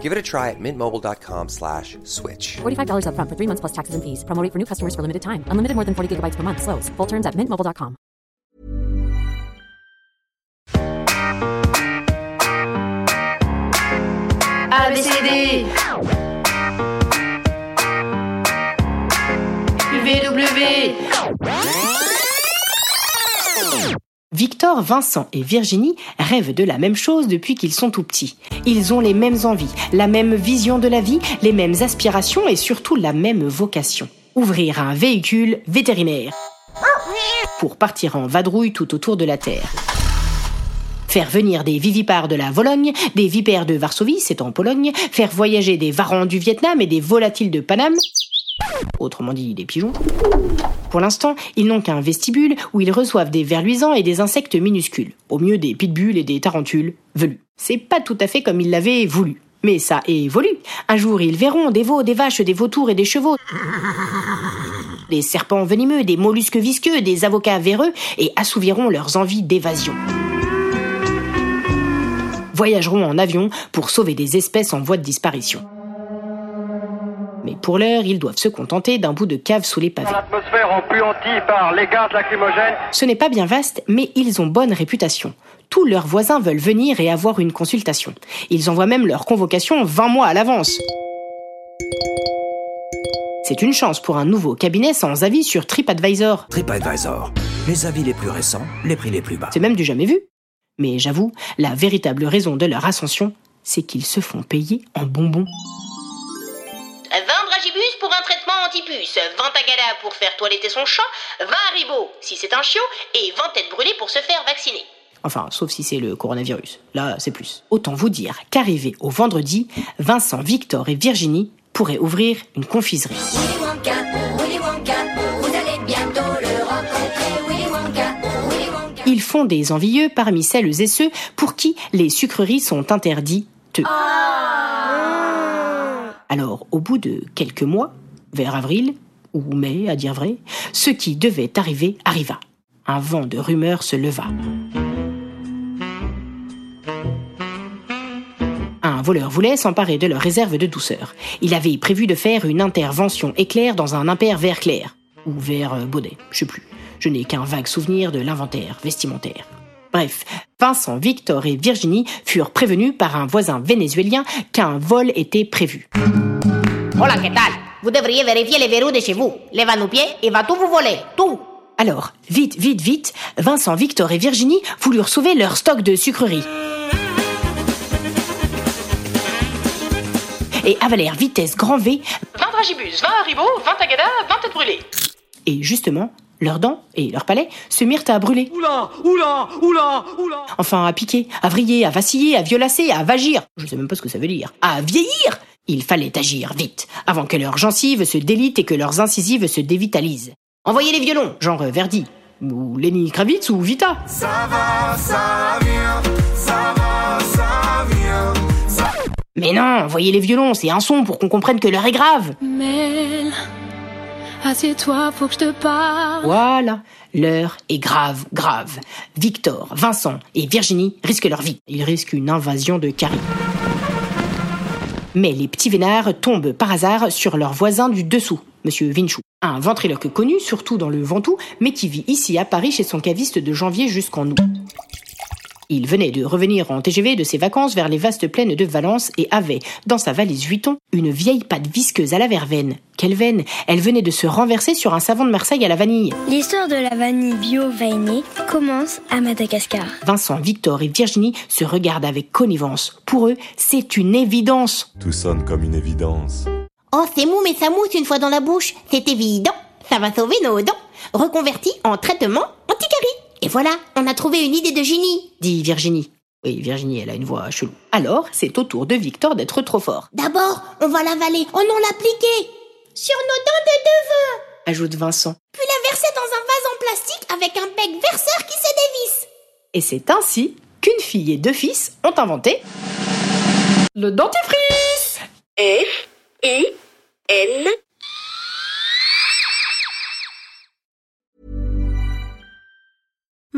Give it a try at mintmobile.com slash switch. $45 upfront for three months plus taxes and fees. Promo rate for new customers for limited time. Unlimited more than 40 gigabytes per month. Slows. Full terms at mintmobile.com. ABCD UVW Victor, Vincent et Virginie rêvent de la même chose depuis qu'ils sont tout petits. Ils ont les mêmes envies, la même vision de la vie, les mêmes aspirations et surtout la même vocation. Ouvrir un véhicule vétérinaire pour partir en vadrouille tout autour de la Terre. Faire venir des vivipares de la Vologne, des vipères de Varsovie, c'est en Pologne, faire voyager des varans du Vietnam et des volatiles de Paname, autrement dit des pigeons. Pour l'instant, ils n'ont qu'un vestibule où ils reçoivent des vers luisants et des insectes minuscules, au mieux des pitbulls et des tarentules velus. C'est pas tout à fait comme ils l'avaient voulu. Mais ça évolue. Un jour, ils verront des veaux, des vaches, des vautours et des chevaux. Des serpents venimeux, des mollusques visqueux, des avocats véreux et assouviront leurs envies d'évasion. Voyageront en avion pour sauver des espèces en voie de disparition. Mais pour l'heure, ils doivent se contenter d'un bout de cave sous les pavés. L'atmosphère empuantie par les gaz lacrymogènes. Ce n'est pas bien vaste, mais ils ont bonne réputation. Tous leurs voisins veulent venir et avoir une consultation. Ils envoient même leur convocation 20 mois à l'avance. C'est une chance pour un nouveau cabinet sans avis sur TripAdvisor. TripAdvisor. Les avis les plus récents, les prix les plus bas. C'est même du jamais vu. Mais j'avoue, la véritable raison de leur ascension, c'est qu'ils se font payer en bonbons. 20 dragibus pour un traitement anti-puce, 20 tagada pour faire toiletter son chat, 20 haribots si c'est un chiot, et 20 têtes brûlées pour se faire vacciner. Enfin, sauf si c'est le coronavirus. Là, c'est plus. Autant vous dire qu'arrivé au vendredi, Vincent, Victor et Virginie pourraient ouvrir une confiserie. Willy Wonka, Willy Wonka, vous allez bientôt le rencontrer. Willy Wonka, Willy Wonka. Ils font des envieux parmi celles et ceux pour qui les sucreries sont interdites. Alors, au bout de quelques mois, vers avril, ou mai à dire vrai, ce qui devait arriver arriva. Un vent de rumeurs se leva. Un voleur voulait s'emparer de leur réserve de douceur. Il avait prévu de faire une intervention éclair dans un impair vert clair. Ou vert euh, baudet, je sais plus. Je n'ai qu'un vague souvenir de l'inventaire vestimentaire. Bref, Vincent, Victor et Virginie furent prévenus par un voisin vénézuélien qu'un vol était prévu. Hola, ¿qué tal? Vous devriez vérifier les verrous de chez vous. Les va-nous-pieds, il va tout vous voler. Tout. Alors, vite, vite, vite, Vincent, Victor et Virginie voulurent sauver leur stock de sucreries. Et avalèrent vitesse grand V, 20 dragibus, 20 haribots, 20 tagada, 20 têtes brûlées. et justement, leurs dents et leurs palais se mirent à brûler. Oula, oula, oula, oula. Enfin, à piquer, à vriller, à vaciller, à violacer, à vagir. Je sais même pas ce que ça veut dire. À vieillir Il fallait agir vite, avant que leurs gencives se délitent et que leurs incisives se dévitalisent. Envoyez les violons, genre Verdi, ou Lenny Kravitz ou Vita. Mais non, envoyez les violons, c'est un son pour qu'on comprenne que l'heure est grave. Mel, assieds-toi, faut que je te parle. Voilà, l'heure est grave, grave. Victor, Vincent et Virginie risquent leur vie. Ils risquent une invasion de caries. Mais les petits vénards tombent par hasard sur leur voisin du dessous, Monsieur Vinchou. Un ventriloque connu, surtout dans le Ventoux, mais qui vit ici à Paris chez son caviste de janvier jusqu'en août. Il venait de revenir en TGV de ses vacances vers les vastes plaines de Valence et avait, dans sa valise Vuitton, une vieille pâte visqueuse à la verveine. Quelle veine Elle venait de se renverser sur un savon de Marseille à la vanille. L'histoire de la vanille bio vainée commence à Madagascar. Vincent, Victor et Virginie se regardent avec connivence. Pour eux, c'est une évidence. Tout sonne comme une évidence. Oh, c'est mou, mais ça mousse une fois dans la bouche. C'est évident. Ça va sauver nos dents. Reconverti en traitement voilà, on a trouvé une idée de génie. dit Virginie. Oui, Virginie, elle a une voix chelou. Alors, c'est au tour de Victor d'être trop fort, D'abord, on va l'avaler. Oh non, l'appliquer. Sur nos dents de devant. ajoute Vincent. Puis la verser dans un vase en plastique avec un bec verseur qui se dévisse. Et c'est ainsi qu'une fille et deux fils ont inventé le dentifrice. F I N